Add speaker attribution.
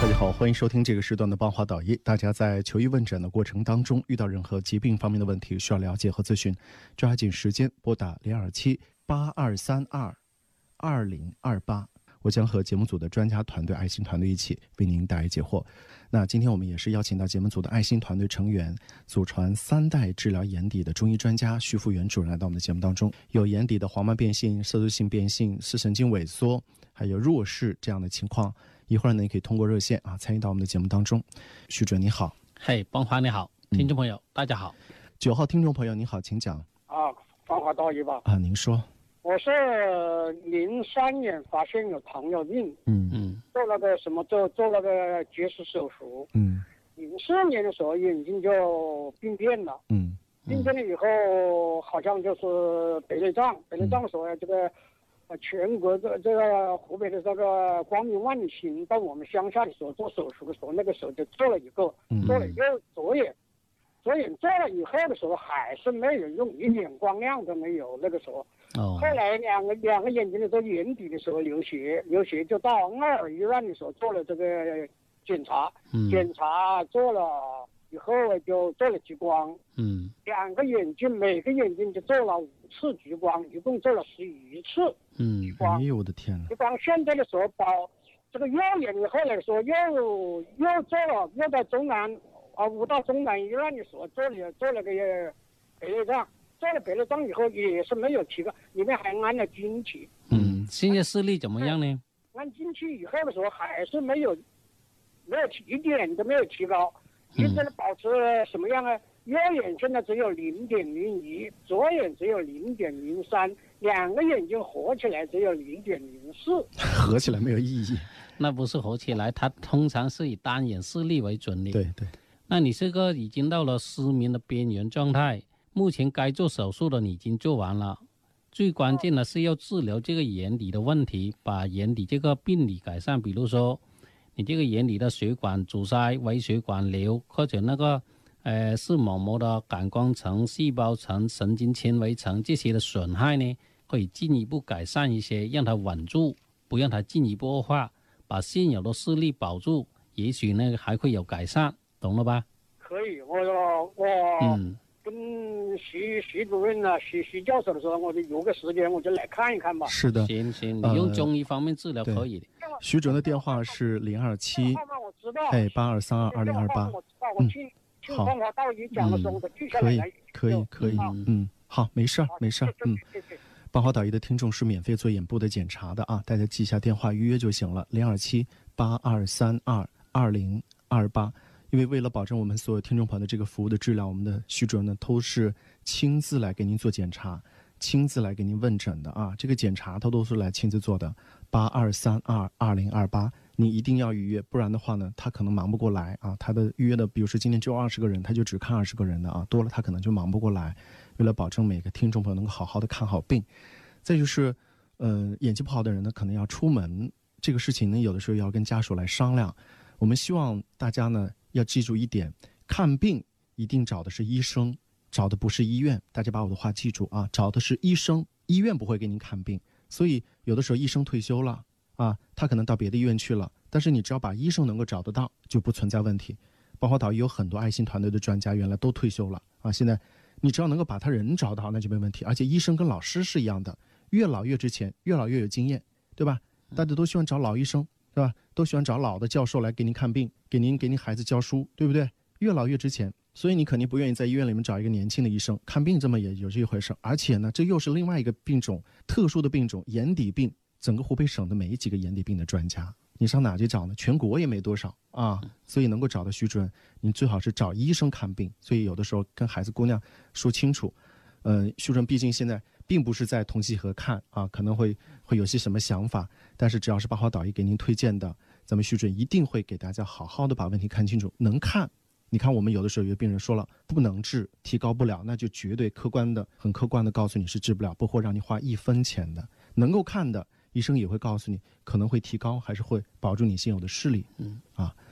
Speaker 1: 大家好，欢迎收听这个时段的邦华导医。大家在求医问诊的过程当中，遇到任何疾病方面的问题需要了解和咨询，抓紧时间拨打零二七八二三二二零二八，我将和节目组的专家团队、爱心团队一起为您答疑解惑。那今天我们也是邀请到节目组的爱心团队成员，祖传三代治疗眼底的中医专家徐福元主任来到我们的节目当中。有眼底的黄斑变性、色素性变性、视神经萎缩，还有弱视这样的情况。一会儿呢，你可以通过热线啊参与到我们的节目当中。徐主任你好，
Speaker 2: 嘿，邦华你好，听众朋友、大家好。
Speaker 1: 九号听众朋友你好，请讲
Speaker 3: 啊，芳华道医吧。
Speaker 1: 啊，您说，
Speaker 3: 我是零三年发现有糖尿病，
Speaker 1: 嗯
Speaker 2: 嗯
Speaker 3: 做那个什么做做那个结石手术。
Speaker 1: 嗯
Speaker 3: 零四年的时候眼睛就病变了，
Speaker 1: 嗯
Speaker 3: 病变了以后好像就是白内障，白内障的时候这个。呃，全国这这个湖北的这个光明万里行到我们乡下的时候做手术的时候，那个时候就做了一个，
Speaker 1: 嗯
Speaker 3: 做了一个左眼，左眼做了以后的时候还是没有用，一点光亮都没有。那个时候，
Speaker 2: 哦
Speaker 3: 后来两个两个眼睛的时候眼底的时候流血，流血就到爱尔医院的时候做了这个检查，
Speaker 2: 嗯
Speaker 3: 检查做了以后就做了激光，
Speaker 2: 嗯。
Speaker 3: 两个眼睛每个眼睛就做了五次激光，一共做了十一次。
Speaker 2: 嗯。
Speaker 1: 哎呦我的天呐，
Speaker 3: 激光现在的时候包这个右眼以后来说又又做了，又到中南啊五大中南医院的时候做了做了个白内障，做了白内障以后也是没有提高，里面还安了晶体，
Speaker 2: 嗯，现在视力怎么样呢？
Speaker 3: 安进去以后的时候还是没有没有提一点都没有提高，一直的保持什么样啊？右眼现在只有零点零一，左眼只有零点零三，两个眼睛合起来只有零点零四。
Speaker 1: 合起来没有意义。
Speaker 2: 那不是合起来，它通常是以单眼视力为准的。，
Speaker 1: 对对，
Speaker 2: 那你这个已经到了失明的边缘状态，目前该做手术的你已经做完了，最关键的是要治疗这个眼底的问题，把眼底这个病理改善，比如说你这个眼里的血管阻塞、微血管瘤，或者那个呃视网膜的感光层、细胞层、神经纤维层这些的损害呢，可以进一步改善一些，让它稳住，不让它进一步恶化，把现有的视力保住，也许呢还会有改善，懂了吧？
Speaker 3: 可以，我我
Speaker 2: 嗯
Speaker 3: 跟徐徐主任啊、徐徐教授的时候，我就有个时间我就来看一看吧。
Speaker 1: 是的。
Speaker 2: 行行，
Speaker 1: 呃
Speaker 2: 你用中医方面治疗可以的。
Speaker 1: 徐主任的电话是零二七哎八二三二二零二八
Speaker 3: 电话号码，我知道，我听听
Speaker 1: 好
Speaker 3: 方华道医讲的时候，我都记下
Speaker 1: 可以。可以可以
Speaker 2: 嗯，
Speaker 1: 嗯，好，没事儿没事儿，嗯。
Speaker 3: 谢谢。
Speaker 1: 邦华导医的听众是免费做眼部的检查的啊，大家记一下电话预约就行了，零二七八二三二二零二八。因为为了保证我们所有听众朋友的这个服务的质量，我们的徐主任呢都是亲自来给您做检查，亲自来给您问诊的啊。这个检查他都是来亲自做的，八二三二二零二八，你一定要预约，不然的话呢，他可能忙不过来啊。他的预约的，比如说今天只有二十个人，他就只看二十个人的啊，多了他可能就忙不过来。为了保证每个听众朋友能够好好的看好病，再就是，呃，眼睛不好的人呢，可能要出门，这个事情呢，有的时候要跟家属来商量。我们希望大家呢要记住一点，看病一定找的是医生，找的不是医院。大家把我的话记住啊，找的是医生，医院不会给您看病。所以有的时候医生退休了啊，他可能到别的医院去了，但是你只要把医生能够找得到，就不存在问题。包括岛医有很多爱心团队的专家，原来都退休了啊，现在你只要能够把他人找到，那就没问题。而且医生跟老师是一样的，越老越值钱，越老越有经验，对吧？大家都喜欢找老医生，对吧？都喜欢找老的教授来给您看病，给您给您孩子教书，对不对？越老越值钱，所以你肯定不愿意在医院里面找一个年轻的医生看病，这么也有这一回事。而且呢，这又是另外一个病种，特殊的病种，眼底病。整个湖北省的没几个眼底病的专家，你上哪去找呢？全国也没多少啊。所以能够找到徐主任，你最好是找医生看病。所以有的时候跟孩子姑娘说清楚，呃，徐主任毕竟现在并不是在同济河看啊，可能会会有些什么想法，但是只要是八号导医给您推荐的，咱们徐主任一定会给大家好好的把问题看清楚。能看，你看我们有的时候有的病人说了不能治，提高不了，那就绝对客观的、很客观的告诉你是治不了，不会让你花一分钱的。能够看的。医生也会告诉你可能会提高，还是会保住你现有的视力。
Speaker 2: 嗯
Speaker 1: 啊，